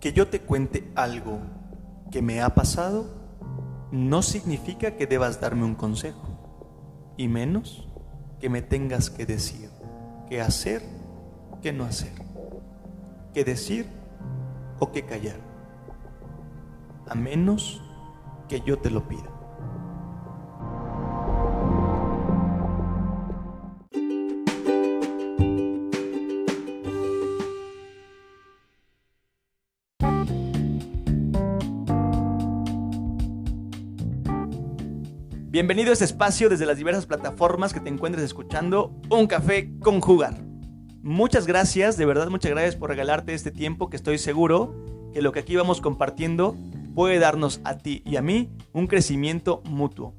Que yo te cuente algo que me ha pasado no significa que debas darme un consejo, y menos que me tengas que decir qué hacer, qué no hacer, qué decir o qué callar, a menos que yo te lo pida. Bienvenido a este espacio desde las diversas plataformas que te encuentres escuchando Un Café con Jugar. Muchas gracias, de verdad muchas gracias por regalarte este tiempo que estoy seguro que lo que aquí vamos compartiendo puede darnos a ti y a mí un crecimiento mutuo.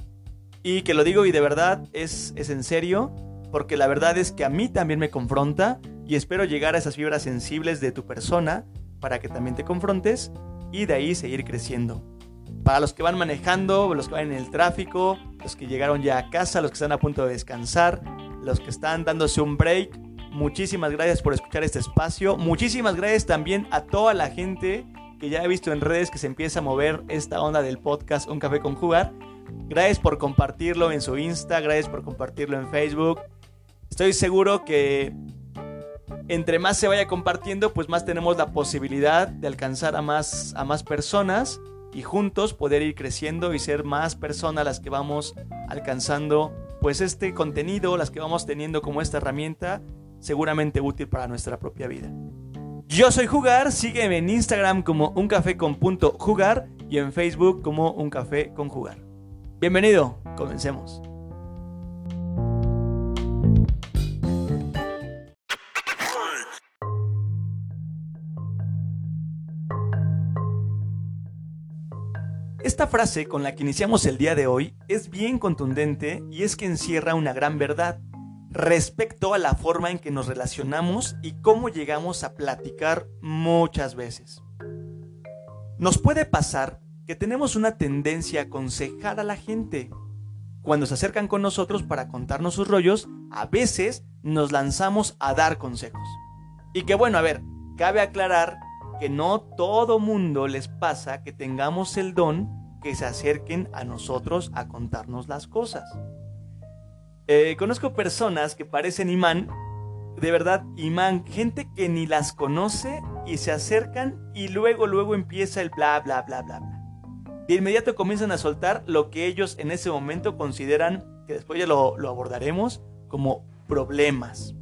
Y que lo digo y de verdad es, es en serio, porque la verdad es que a mí también me confronta y espero llegar a esas fibras sensibles de tu persona para que también te confrontes y de ahí seguir creciendo. Para los que van manejando, los que van en el tráfico, los que llegaron ya a casa, los que están a punto de descansar, los que están dándose un break, muchísimas gracias por escuchar este espacio. Muchísimas gracias también a toda la gente que ya he visto en redes que se empieza a mover esta onda del podcast Un Café con Jugar. Gracias por compartirlo en su Insta, gracias por compartirlo en Facebook. Estoy seguro que entre más se vaya compartiendo, pues más tenemos la posibilidad de alcanzar a más, a más personas y juntos poder ir creciendo y ser más personas las que vamos alcanzando pues este contenido, las que vamos teniendo como esta herramienta seguramente útil para nuestra propia vida. Yo soy Jugar, sígueme en Instagram como un café con punto jugar y en Facebook como un café con jugar. Bienvenido, comencemos. Esta frase con la que iniciamos el día de hoy es bien contundente y es que encierra una gran verdad respecto a la forma en que nos relacionamos y cómo llegamos a platicar muchas veces. Nos puede pasar que tenemos una tendencia a aconsejar a la gente. Cuando se acercan con nosotros para contarnos sus rollos, a veces nos lanzamos a dar consejos. Y que bueno, a ver, cabe aclarar que no todo mundo les pasa que tengamos el don que se acerquen a nosotros a contarnos las cosas. Eh, conozco personas que parecen imán, de verdad imán, gente que ni las conoce y se acercan y luego luego empieza el bla bla bla bla bla. De inmediato comienzan a soltar lo que ellos en ese momento consideran, que después ya lo, lo abordaremos, como problemas.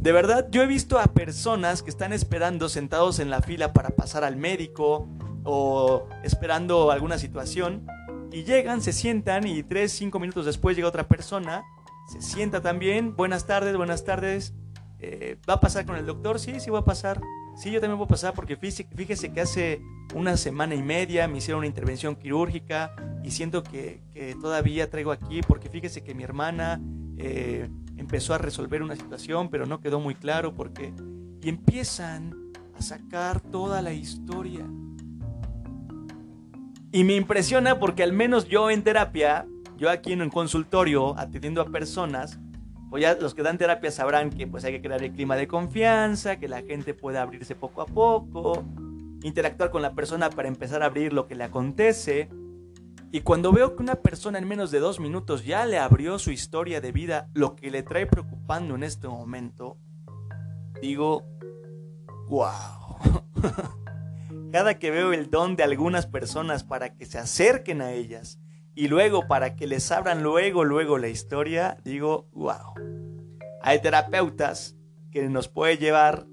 De verdad, yo he visto a personas que están esperando sentados en la fila para pasar al médico o esperando alguna situación y llegan, se sientan y 3, 5 minutos después llega otra persona, se sienta también, buenas tardes, buenas tardes, eh, ¿va a pasar con el doctor? Sí, sí va a pasar. Sí, yo también voy a pasar porque fíjese, que hace una semana y media me hicieron una intervención quirúrgica y siento que, todavía traigo aquí porque fíjese que mi hermana eh, empezó a resolver una situación pero no quedó muy claro porque... Y empiezan a sacar toda la historia. Y me impresiona porque al menos yo en terapia, yo aquí en un consultorio atendiendo a personas, pues ya los que dan terapia sabrán que pues hay que crear el clima de confianza, que la gente pueda abrirse poco a poco, interactuar con la persona para empezar a abrir lo que le acontece. Y cuando veo que una persona en menos de dos minutos ya le abrió su historia de vida, lo que le trae preocupando en este momento, digo, wow. Cada que veo el don de algunas personas para que se acerquen a ellas y luego para que les abran luego, luego la historia, digo, wow. Hay terapeutas que nos puede llevar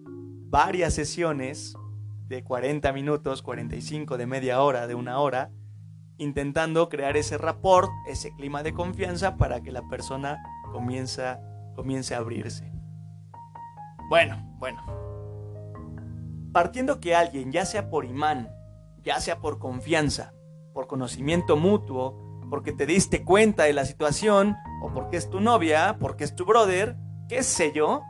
varias sesiones de 40 minutos, 45, de media hora, de una hora, intentando crear ese rapport, ese clima de confianza para que la persona comience, comience a abrirse. Bueno, bueno, partiendo que alguien, ya sea por imán, ya sea por confianza, por conocimiento mutuo, porque te diste cuenta de la situación, o porque es tu novia, porque es tu brother, qué sé yo,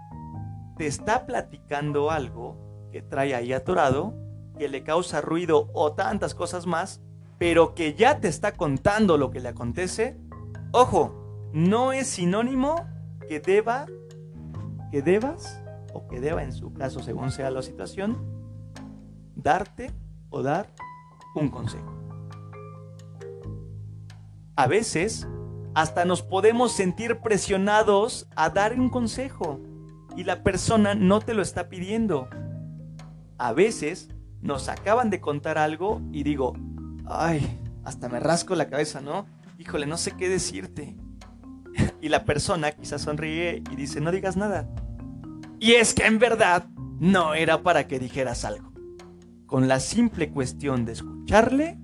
te está platicando algo que trae ahí atorado, que le causa ruido o tantas cosas más, pero que ya te está contando lo que le acontece, ojo, no es sinónimo que deba, que debas, o que deba en su caso según sea la situación, darte o dar un consejo. A veces hasta nos podemos sentir presionados a dar un consejo y la persona no te lo está pidiendo. A veces nos acaban de contar algo y digo, ay, hasta me rasco la cabeza, ¿no? Híjole, no sé qué decirte. y la persona quizás sonríe y dice, no digas nada. Y es que en verdad no era para que dijeras algo. Con la simple cuestión de escucharle,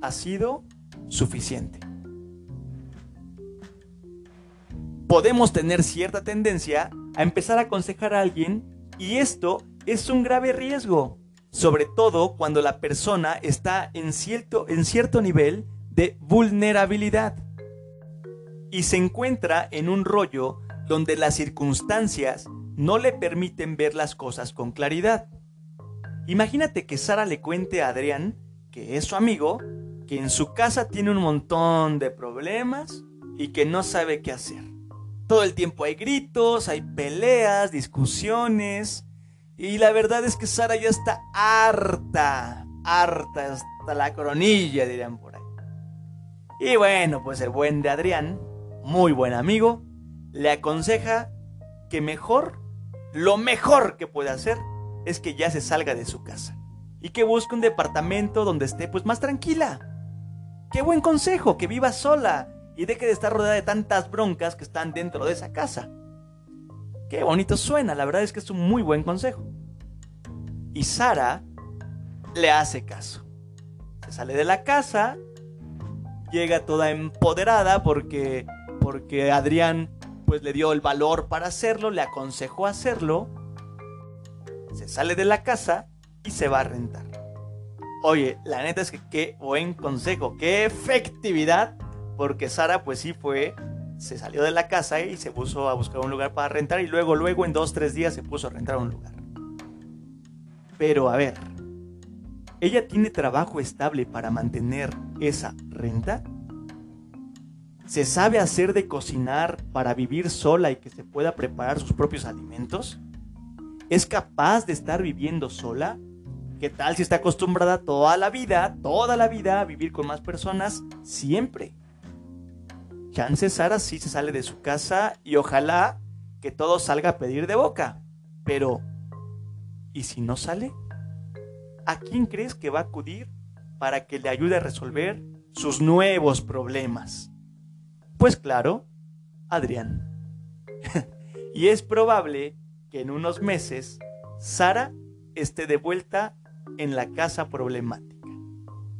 ha sido suficiente. Podemos tener cierta tendencia a empezar a aconsejar a alguien y esto es un grave riesgo, sobre todo cuando la persona está en cierto, en cierto nivel de vulnerabilidad y se encuentra en un rollo donde las circunstancias no le permiten ver las cosas con claridad. Imagínate que Sara le cuente a Adrián, que es su amigo, que en su casa tiene un montón de problemas y que no sabe qué hacer. Todo el tiempo hay gritos, hay peleas, discusiones. Y la verdad es que Sara ya está harta, harta hasta la coronilla, dirían por ahí. Y bueno, pues el buen de Adrián, muy buen amigo, le aconseja que mejor, lo mejor que puede hacer es que ya se salga de su casa y que busque un departamento donde esté pues más tranquila. Qué buen consejo, que viva sola y deje de estar rodeada de tantas broncas que están dentro de esa casa. Qué bonito suena, la verdad es que es un muy buen consejo. Y Sara le hace caso. Se sale de la casa, llega toda empoderada porque porque Adrián pues le dio el valor para hacerlo, le aconsejó hacerlo. Se sale de la casa y se va a rentar. Oye, la neta es que qué buen consejo, qué efectividad porque Sara pues sí fue, se salió de la casa y se puso a buscar un lugar para rentar y luego, luego en dos, tres días se puso a rentar un lugar. Pero a ver, ¿ella tiene trabajo estable para mantener esa renta? ¿Se sabe hacer de cocinar para vivir sola y que se pueda preparar sus propios alimentos? ¿Es capaz de estar viviendo sola? ¿Qué tal si está acostumbrada toda la vida, toda la vida a vivir con más personas siempre? Chance Sara sí se sale de su casa y ojalá que todo salga a pedir de boca. Pero, ¿y si no sale? ¿A quién crees que va a acudir para que le ayude a resolver sus nuevos problemas? Pues claro, Adrián. y es probable que en unos meses Sara esté de vuelta en la casa problemática.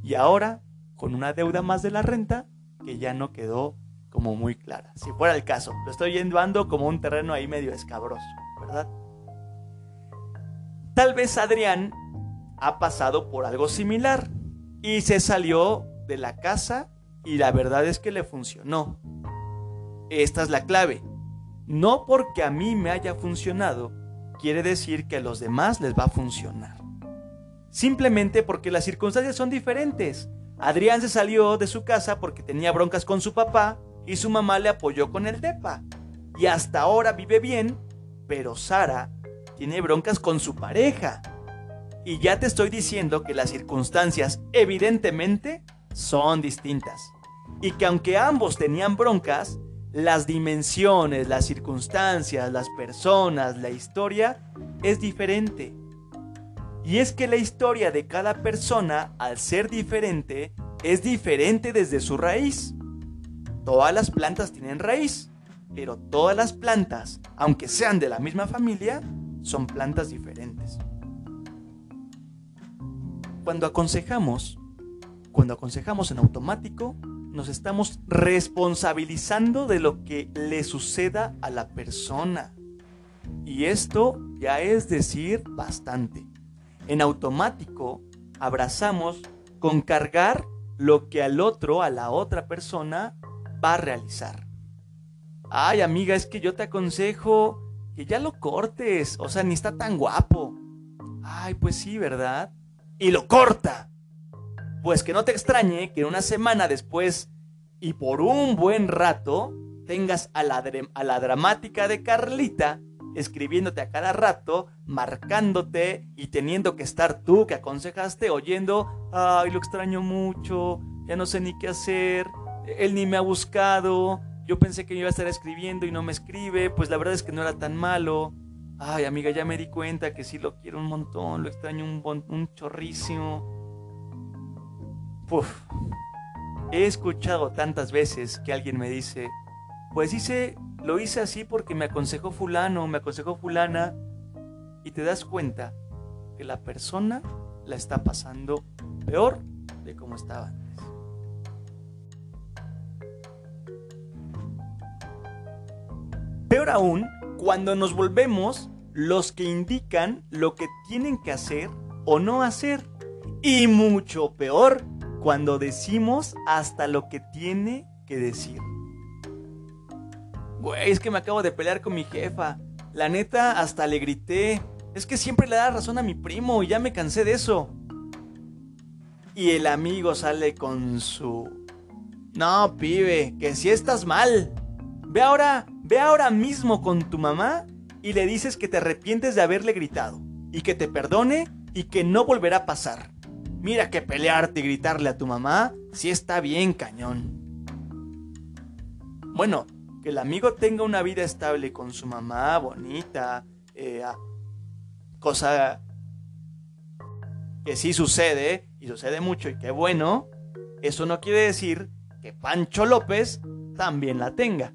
Y ahora, con una deuda más de la renta que ya no quedó como muy clara. Si fuera el caso, lo estoy llevando como un terreno ahí medio escabroso, ¿verdad? Tal vez Adrián ha pasado por algo similar y se salió de la casa y la verdad es que le funcionó. Esta es la clave. No porque a mí me haya funcionado, quiere decir que a los demás les va a funcionar. Simplemente porque las circunstancias son diferentes. Adrián se salió de su casa porque tenía broncas con su papá y su mamá le apoyó con el DEPA. Y hasta ahora vive bien, pero Sara tiene broncas con su pareja. Y ya te estoy diciendo que las circunstancias evidentemente son distintas. Y que aunque ambos tenían broncas, las dimensiones, las circunstancias, las personas, la historia es diferente. Y es que la historia de cada persona, al ser diferente, es diferente desde su raíz. Todas las plantas tienen raíz, pero todas las plantas, aunque sean de la misma familia, son plantas diferentes. Cuando aconsejamos, cuando aconsejamos en automático, nos estamos responsabilizando de lo que le suceda a la persona. Y esto ya es decir bastante. En automático, abrazamos con cargar lo que al otro, a la otra persona, va a realizar. Ay, amiga, es que yo te aconsejo que ya lo cortes. O sea, ni está tan guapo. Ay, pues sí, ¿verdad? Y lo corta. Pues que no te extrañe que una semana después y por un buen rato tengas a la, a la dramática de Carlita escribiéndote a cada rato, marcándote y teniendo que estar tú que aconsejaste oyendo, ay, lo extraño mucho, ya no sé ni qué hacer, él ni me ha buscado, yo pensé que iba a estar escribiendo y no me escribe, pues la verdad es que no era tan malo. Ay, amiga, ya me di cuenta que sí lo quiero un montón, lo extraño un, un chorrísimo. Puf. He escuchado tantas veces que alguien me dice, pues hice, lo hice así porque me aconsejó fulano, me aconsejó fulana, y te das cuenta que la persona la está pasando peor de como estaba Peor aún, cuando nos volvemos los que indican lo que tienen que hacer o no hacer. Y mucho peor, cuando decimos hasta lo que tiene que decir. Güey, es que me acabo de pelear con mi jefa. La neta, hasta le grité. Es que siempre le da razón a mi primo y ya me cansé de eso. Y el amigo sale con su... No, pibe, que si estás mal. Ve ahora, ve ahora mismo con tu mamá y le dices que te arrepientes de haberle gritado y que te perdone y que no volverá a pasar. Mira que pelearte y gritarle a tu mamá si está bien cañón. Bueno, que el amigo tenga una vida estable con su mamá, bonita, eh, cosa que sí sucede, y sucede mucho y que bueno, eso no quiere decir que Pancho López también la tenga.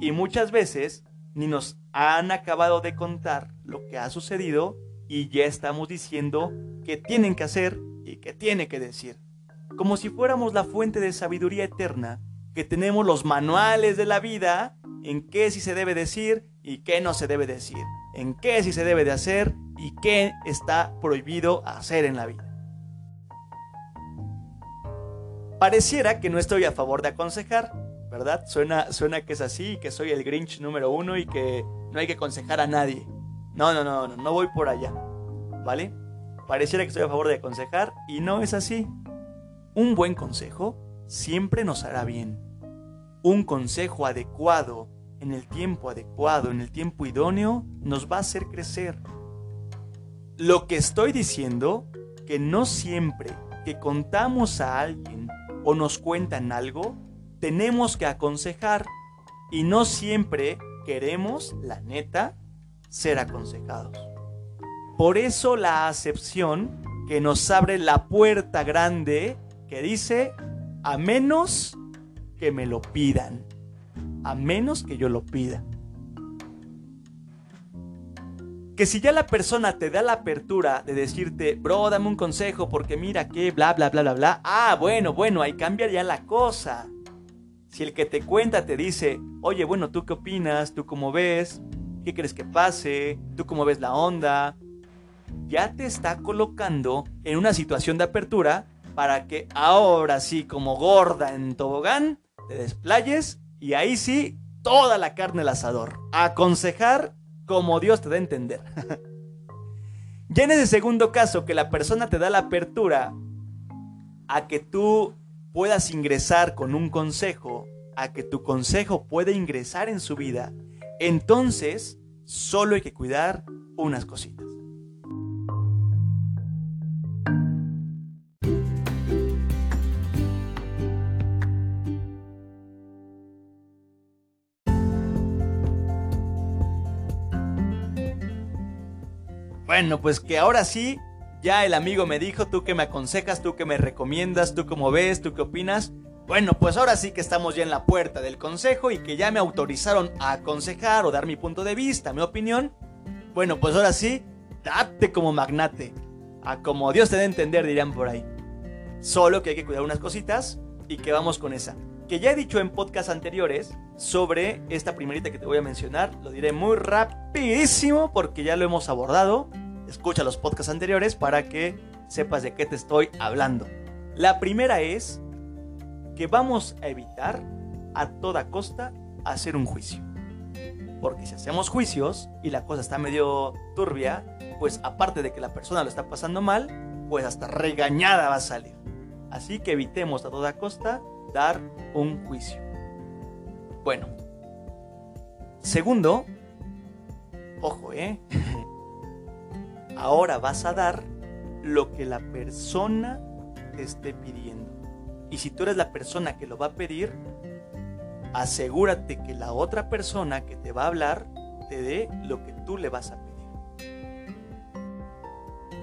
Y muchas veces ni nos han acabado de contar lo que ha sucedido y ya estamos diciendo que tienen que hacer y que tiene que decir. Como si fuéramos la fuente de sabiduría eterna, que tenemos los manuales de la vida en qué sí se debe decir y qué no se debe decir, en qué sí se debe de hacer y qué está prohibido hacer en la vida. Pareciera que no estoy a favor de aconsejar, ¿verdad? Suena, suena que es así, que soy el Grinch número uno y que no hay que aconsejar a nadie. No, no, no, no, no voy por allá, ¿vale? Pareciera que estoy a favor de aconsejar y no es así. Un buen consejo siempre nos hará bien. Un consejo adecuado, en el tiempo adecuado, en el tiempo idóneo, nos va a hacer crecer. Lo que estoy diciendo, que no siempre que contamos a alguien o nos cuentan algo, tenemos que aconsejar y no siempre queremos, la neta, ser aconsejados. Por eso la acepción que nos abre la puerta grande que dice, a menos que me lo pidan, a menos que yo lo pida. Que si ya la persona te da la apertura de decirte, bro, dame un consejo porque mira que bla, bla, bla, bla, bla, ah, bueno, bueno, ahí cambia ya la cosa. Si el que te cuenta te dice, oye, bueno, ¿tú qué opinas? ¿Tú cómo ves? ¿Qué crees que pase? ¿Tú cómo ves la onda? ya te está colocando en una situación de apertura para que ahora sí, como gorda en tobogán, te desplayes y ahí sí, toda la carne al asador. Aconsejar como Dios te da a entender. ya en ese segundo caso, que la persona te da la apertura a que tú puedas ingresar con un consejo, a que tu consejo pueda ingresar en su vida, entonces solo hay que cuidar unas cositas. Bueno, pues que ahora sí, ya el amigo me dijo, tú que me aconsejas, tú que me recomiendas, tú cómo ves, tú qué opinas. Bueno, pues ahora sí que estamos ya en la puerta del consejo y que ya me autorizaron a aconsejar o dar mi punto de vista, mi opinión. Bueno, pues ahora sí, date como magnate. A como Dios te dé a entender, dirán por ahí. Solo que hay que cuidar unas cositas y que vamos con esa. Que ya he dicho en podcasts anteriores sobre esta primerita que te voy a mencionar. Lo diré muy rapidísimo porque ya lo hemos abordado escucha los podcasts anteriores para que sepas de qué te estoy hablando. La primera es que vamos a evitar a toda costa hacer un juicio. Porque si hacemos juicios y la cosa está medio turbia, pues aparte de que la persona lo está pasando mal, pues hasta regañada va a salir. Así que evitemos a toda costa dar un juicio. Bueno. Segundo, Ojo, ¿eh? Ahora vas a dar lo que la persona te esté pidiendo. Y si tú eres la persona que lo va a pedir, asegúrate que la otra persona que te va a hablar te dé lo que tú le vas a pedir.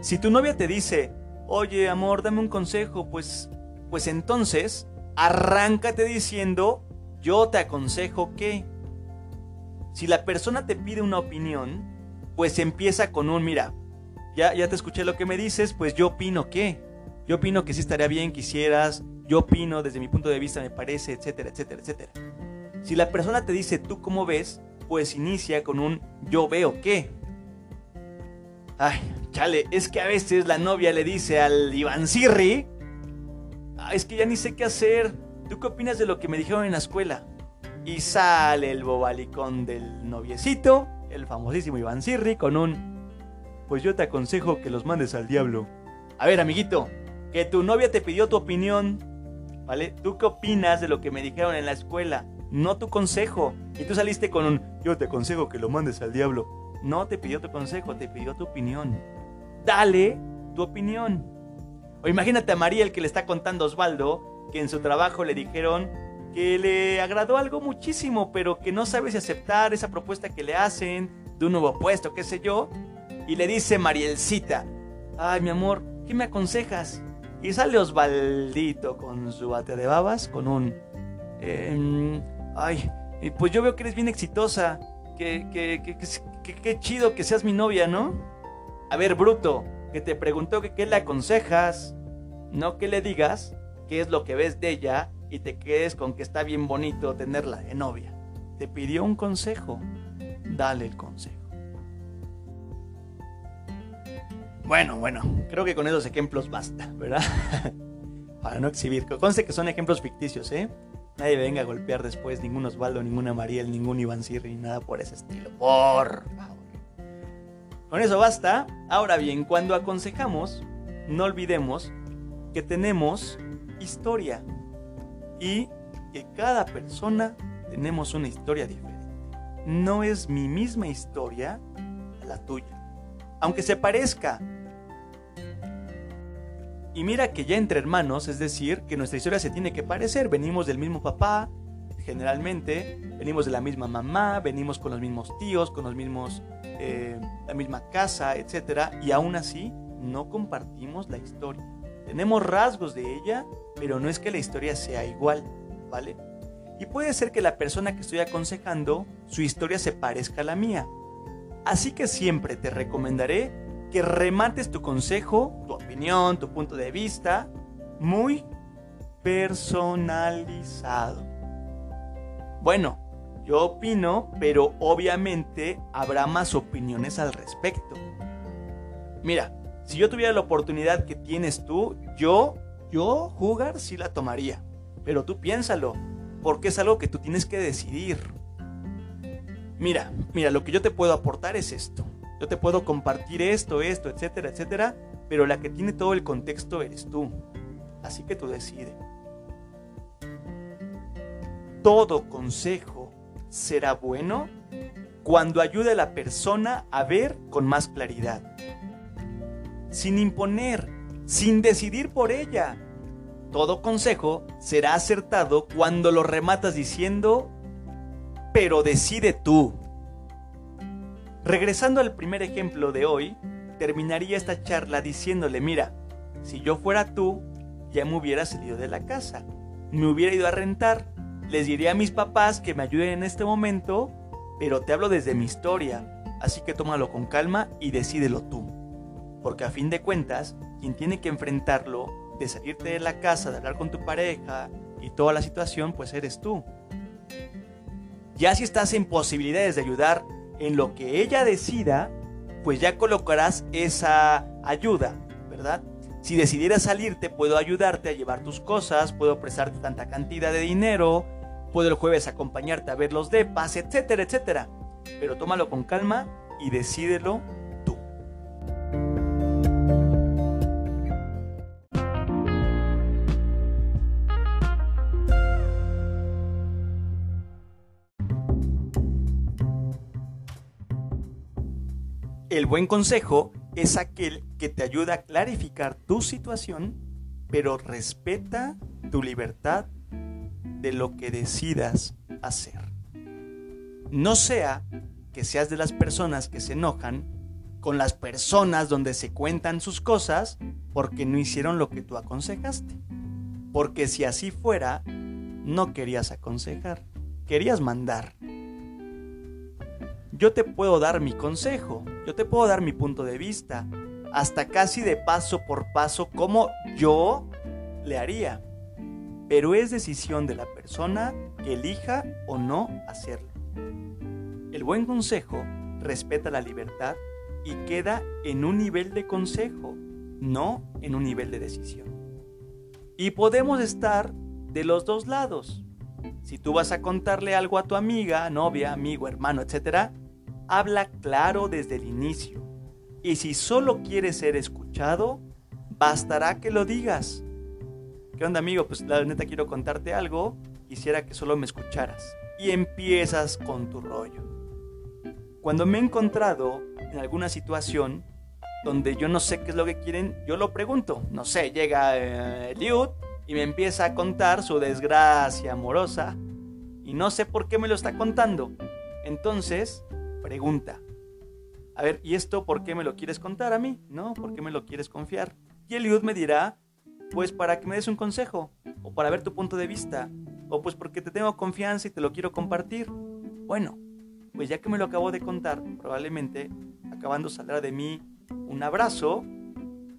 Si tu novia te dice, oye amor, dame un consejo, pues, pues entonces arráncate diciendo, yo te aconsejo que... Si la persona te pide una opinión, pues empieza con un, mira, ya, ya te escuché lo que me dices, pues yo opino que, yo opino que sí estaría bien que hicieras, yo opino desde mi punto de vista me parece, etcétera, etcétera, etcétera. Si la persona te dice tú cómo ves, pues inicia con un yo veo que. Ay, chale, es que a veces la novia le dice al Iván Sirri, es que ya ni sé qué hacer, ¿tú qué opinas de lo que me dijeron en la escuela? Y sale el bobalicón del noviecito, el famosísimo Iván Sirri, con un, pues yo te aconsejo que los mandes al diablo. A ver, amiguito, que tu novia te pidió tu opinión, ¿vale? ¿Tú qué opinas de lo que me dijeron en la escuela? No tu consejo. Y tú saliste con un, yo te aconsejo que lo mandes al diablo. No te pidió tu consejo, te pidió tu opinión. Dale tu opinión. O imagínate a María el que le está contando a Osvaldo que en su trabajo le dijeron que le agradó algo muchísimo, pero que no sabe si aceptar esa propuesta que le hacen de un nuevo puesto, qué sé yo. Y le dice Marielcita, ay mi amor, ¿qué me aconsejas? Y sale Osvaldito con su bate de babas, con un... Em, ay, pues yo veo que eres bien exitosa, que, que, que, que, chido que seas mi novia, ¿no? A ver, Bruto, que te preguntó qué le aconsejas, no que le digas qué es lo que ves de ella y te quedes con que está bien bonito tenerla de novia. Te pidió un consejo, dale el consejo. Bueno, bueno, creo que con esos ejemplos basta, ¿verdad? Para no exhibir. Conste que son ejemplos ficticios, ¿eh? Nadie venga a golpear después, ningún Osvaldo, ninguna Mariel, ningún Iván Sirri, nada por ese estilo. Por favor. Con eso basta. Ahora bien, cuando aconsejamos, no olvidemos que tenemos historia y que cada persona tenemos una historia diferente. No es mi misma historia la tuya, aunque se parezca. Y mira que ya entre hermanos, es decir, que nuestra historia se tiene que parecer. Venimos del mismo papá, generalmente, venimos de la misma mamá, venimos con los mismos tíos, con los mismos, eh, la misma casa, etc. Y aún así, no compartimos la historia. Tenemos rasgos de ella, pero no es que la historia sea igual, ¿vale? Y puede ser que la persona que estoy aconsejando, su historia se parezca a la mía. Así que siempre te recomendaré que remates tu consejo, tu opinión, tu punto de vista, muy personalizado. Bueno, yo opino, pero obviamente habrá más opiniones al respecto. Mira, si yo tuviera la oportunidad que tienes tú, yo, yo jugar sí la tomaría. Pero tú piénsalo, porque es algo que tú tienes que decidir. Mira, mira, lo que yo te puedo aportar es esto. Yo te puedo compartir esto, esto, etcétera, etcétera, pero la que tiene todo el contexto eres tú. Así que tú decides. Todo consejo será bueno cuando ayude a la persona a ver con más claridad sin imponer, sin decidir por ella. Todo consejo será acertado cuando lo rematas diciendo, pero decide tú. Regresando al primer ejemplo de hoy, terminaría esta charla diciéndole, mira, si yo fuera tú, ya me hubiera salido de la casa, me hubiera ido a rentar, les diría a mis papás que me ayuden en este momento, pero te hablo desde mi historia, así que tómalo con calma y decídelo tú. Porque a fin de cuentas, quien tiene que enfrentarlo, de salirte de la casa, de hablar con tu pareja y toda la situación, pues eres tú. Ya si estás en posibilidades de ayudar en lo que ella decida, pues ya colocarás esa ayuda, ¿verdad? Si decidieras salirte, puedo ayudarte a llevar tus cosas, puedo prestarte tanta cantidad de dinero, puedo el jueves acompañarte a ver los depas, etcétera, etcétera. Pero tómalo con calma y decídelo El buen consejo es aquel que te ayuda a clarificar tu situación, pero respeta tu libertad de lo que decidas hacer. No sea que seas de las personas que se enojan con las personas donde se cuentan sus cosas porque no hicieron lo que tú aconsejaste. Porque si así fuera, no querías aconsejar, querías mandar. Yo te puedo dar mi consejo, yo te puedo dar mi punto de vista, hasta casi de paso por paso como yo le haría. Pero es decisión de la persona que elija o no hacerlo. El buen consejo respeta la libertad y queda en un nivel de consejo, no en un nivel de decisión. Y podemos estar de los dos lados. Si tú vas a contarle algo a tu amiga, novia, amigo, hermano, etc., habla claro desde el inicio. Y si solo quieres ser escuchado, bastará que lo digas. ¿Qué onda, amigo? Pues la neta quiero contarte algo, quisiera que solo me escucharas. Y empiezas con tu rollo. Cuando me he encontrado en alguna situación donde yo no sé qué es lo que quieren, yo lo pregunto. No sé, llega eh, y me empieza a contar su desgracia amorosa y no sé por qué me lo está contando. Entonces, pregunta. A ver, ¿y esto por qué me lo quieres contar a mí? ¿No? ¿Por qué me lo quieres confiar? Y Eliud me dirá, pues para que me des un consejo, o para ver tu punto de vista, o pues porque te tengo confianza y te lo quiero compartir. Bueno, pues ya que me lo acabo de contar, probablemente acabando saldrá de mí un abrazo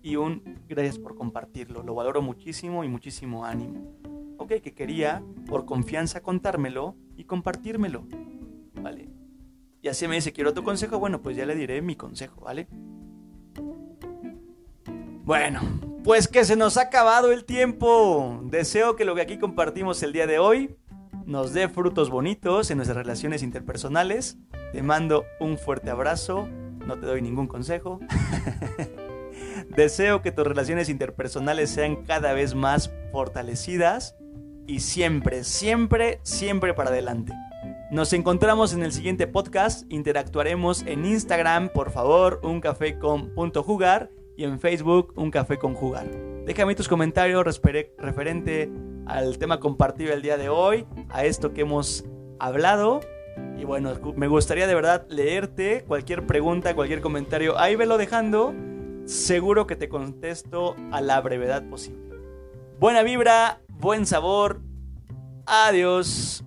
y un gracias por compartirlo. Lo valoro muchísimo y muchísimo ánimo. Ok, que quería por confianza contármelo y compartírmelo. Y así me dice, quiero tu consejo. Bueno, pues ya le diré mi consejo, ¿vale? Bueno, pues que se nos ha acabado el tiempo. Deseo que lo que aquí compartimos el día de hoy nos dé frutos bonitos en nuestras relaciones interpersonales. Te mando un fuerte abrazo, no te doy ningún consejo. Deseo que tus relaciones interpersonales sean cada vez más fortalecidas y siempre, siempre, siempre para adelante. Nos encontramos en el siguiente podcast, interactuaremos en Instagram, por favor, un y en Facebook, un. Déjame tus comentarios referente al tema compartido el día de hoy, a esto que hemos hablado. Y bueno, me gustaría de verdad leerte cualquier pregunta, cualquier comentario. Ahí velo dejando. Seguro que te contesto a la brevedad posible. Buena vibra, buen sabor. Adiós.